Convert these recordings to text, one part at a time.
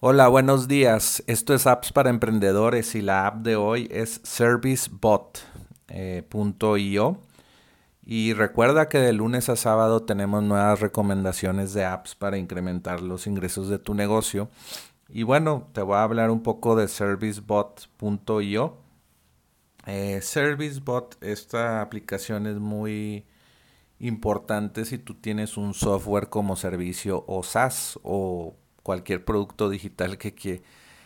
Hola, buenos días. Esto es Apps para Emprendedores y la app de hoy es servicebot.io. Eh, y recuerda que de lunes a sábado tenemos nuevas recomendaciones de apps para incrementar los ingresos de tu negocio. Y bueno, te voy a hablar un poco de servicebot.io. Eh, Servicebot, esta aplicación es muy importante si tú tienes un software como servicio o SaaS o cualquier producto digital que,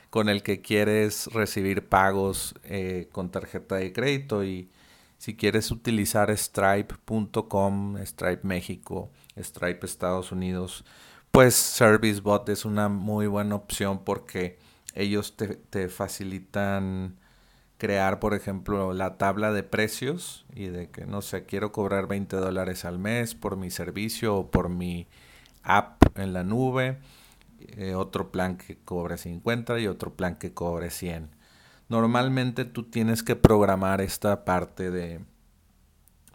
con el que quieres recibir pagos eh, con tarjeta de crédito. Y si quieres utilizar stripe.com, Stripe México, Stripe Estados Unidos, pues ServiceBot es una muy buena opción porque ellos te, te facilitan crear, por ejemplo, la tabla de precios y de que, no sé, quiero cobrar 20 dólares al mes por mi servicio o por mi app en la nube eh, otro plan que cobre 50 y otro plan que cobre 100. Normalmente tú tienes que programar esta parte de,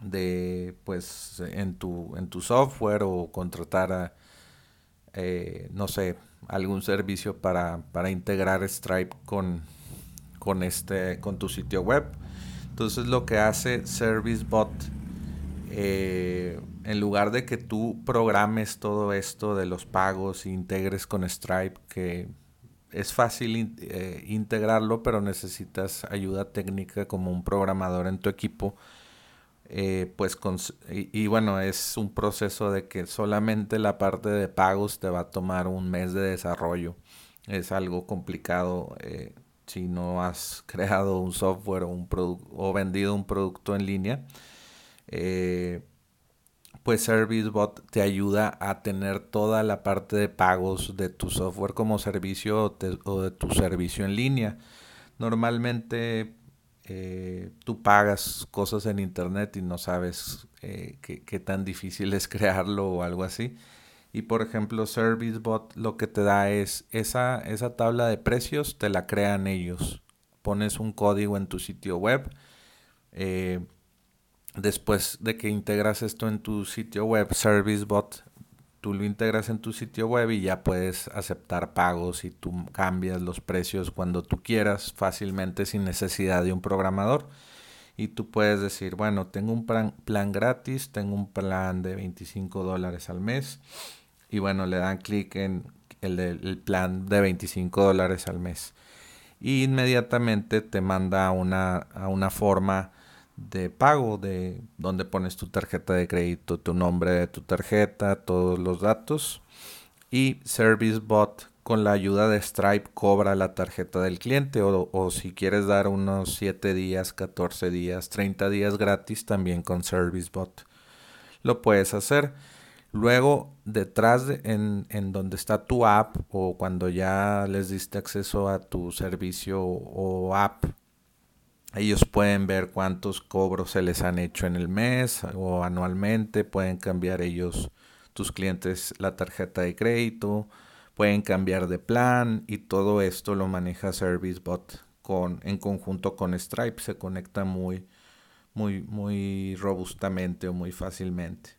de pues en tu, en tu software o contratar eh, no sé, algún servicio para, para integrar Stripe con, con, este, con tu sitio web. Entonces lo que hace ServiceBot eh, en lugar de que tú programes todo esto de los pagos e integres con Stripe, que es fácil eh, integrarlo, pero necesitas ayuda técnica como un programador en tu equipo. Eh, pues y, bueno, es un proceso de que solamente la parte de pagos te va a tomar un mes de desarrollo. Es algo complicado eh, si no has creado un software o, vendido un producto en línea pues ServiceBot te ayuda a tener toda la parte de pagos de tu software como servicio o, de tu servicio en línea. Normalmente eh, tú pagas cosas en internet y no sabes eh, qué, tan difícil es crearlo o algo así. Y por ejemplo, ServiceBot lo que te da es esa, esa tabla de precios, te la crean ellos. Pones un código en tu sitio web. Eh, después de que integras esto en tu sitio web, ServiceBot, tú lo integras en tu sitio web y ya puedes aceptar pagos y tú cambias los precios cuando tú quieras fácilmente sin necesidad de un programador. Y tú puedes decir, bueno, tengo un plan, gratis, tengo un plan de 25 dólares al mes. Y bueno, le dan clic en el, el plan de 25 dólares al mes. Y inmediatamente te manda una, a una forma de pago de donde pones tu tarjeta de crédito, tu nombre de tu tarjeta, todos los datos y ServiceBot con la ayuda de Stripe cobra la tarjeta del cliente o, o, si quieres dar unos 7 días, 14 días, 30 días gratis también con ServiceBot lo puedes hacer. Luego, detrás de, en, en, donde está tu app o cuando ya les diste acceso a tu servicio o app ellos pueden ver cuántos cobros se les han hecho en el mes o anualmente. Pueden cambiar ellos, tus clientes, la tarjeta de crédito. Pueden cambiar de plan y todo esto lo maneja ServiceBot con, en conjunto con Stripe. Se conecta muy, muy, muy robustamente o muy fácilmente.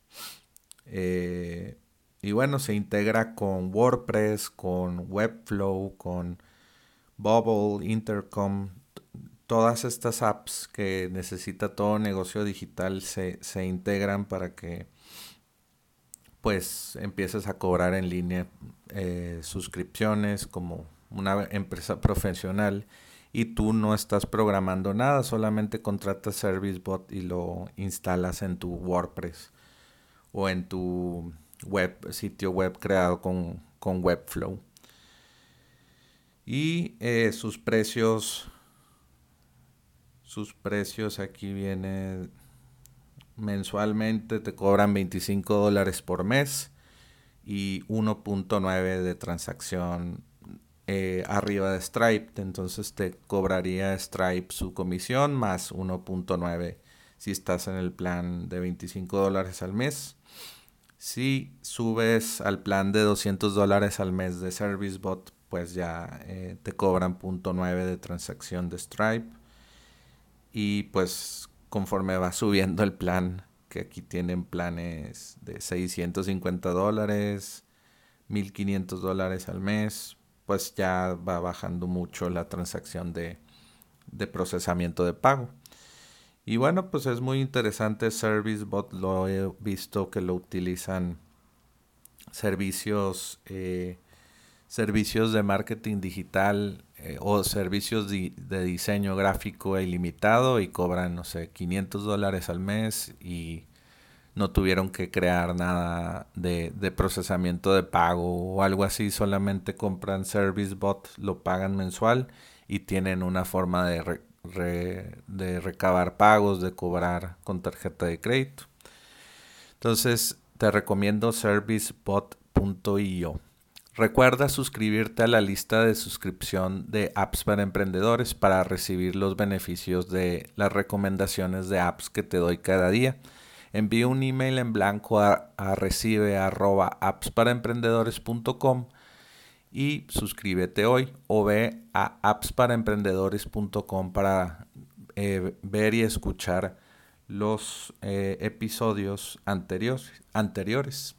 Eh, y bueno, se integra con WordPress, con Webflow, con Bubble, Intercom, todas estas apps que necesita todo negocio digital se, integran para que pues empieces a cobrar en línea eh, suscripciones como una empresa profesional y tú no estás programando nada, solamente contratas ServiceBot y lo instalas en tu WordPress o en tu web, sitio web creado con, Webflow. Y eh, sus precios sus precios aquí viene mensualmente te cobran 25 dólares por mes y 1.9 de transacción eh, arriba de Stripe. Entonces te cobraría Stripe su comisión más 1.9 si estás en el plan de 25 dólares al mes. Si subes al plan de 200 dólares al mes de ServiceBot, pues ya eh, te cobran 0.9 de transacción de Stripe. Y pues conforme va subiendo el plan, que aquí tienen planes de 650 dólares, 1500 dólares al mes, pues ya va bajando mucho la transacción de, de procesamiento de pago. Y bueno, pues es muy interesante ServiceBot, lo he visto que lo utilizan servicios, eh, servicios de marketing digital eh, o servicios de, diseño gráfico ilimitado y cobran, no sé, 500 dólares al mes y no tuvieron que crear nada de, procesamiento de pago o algo así, solamente compran ServiceBot, lo pagan mensual y tienen una forma de, de recabar pagos, de cobrar con tarjeta de crédito. Entonces, te recomiendo servicebot.io. Recuerda suscribirte a la lista de suscripción de apps para emprendedores para recibir los beneficios de las recomendaciones de apps que te doy cada día. Envíe un email en blanco a, recibe y suscríbete hoy o ve a appsparaemprendedores.com para eh, ver y escuchar los eh, episodios anteriores.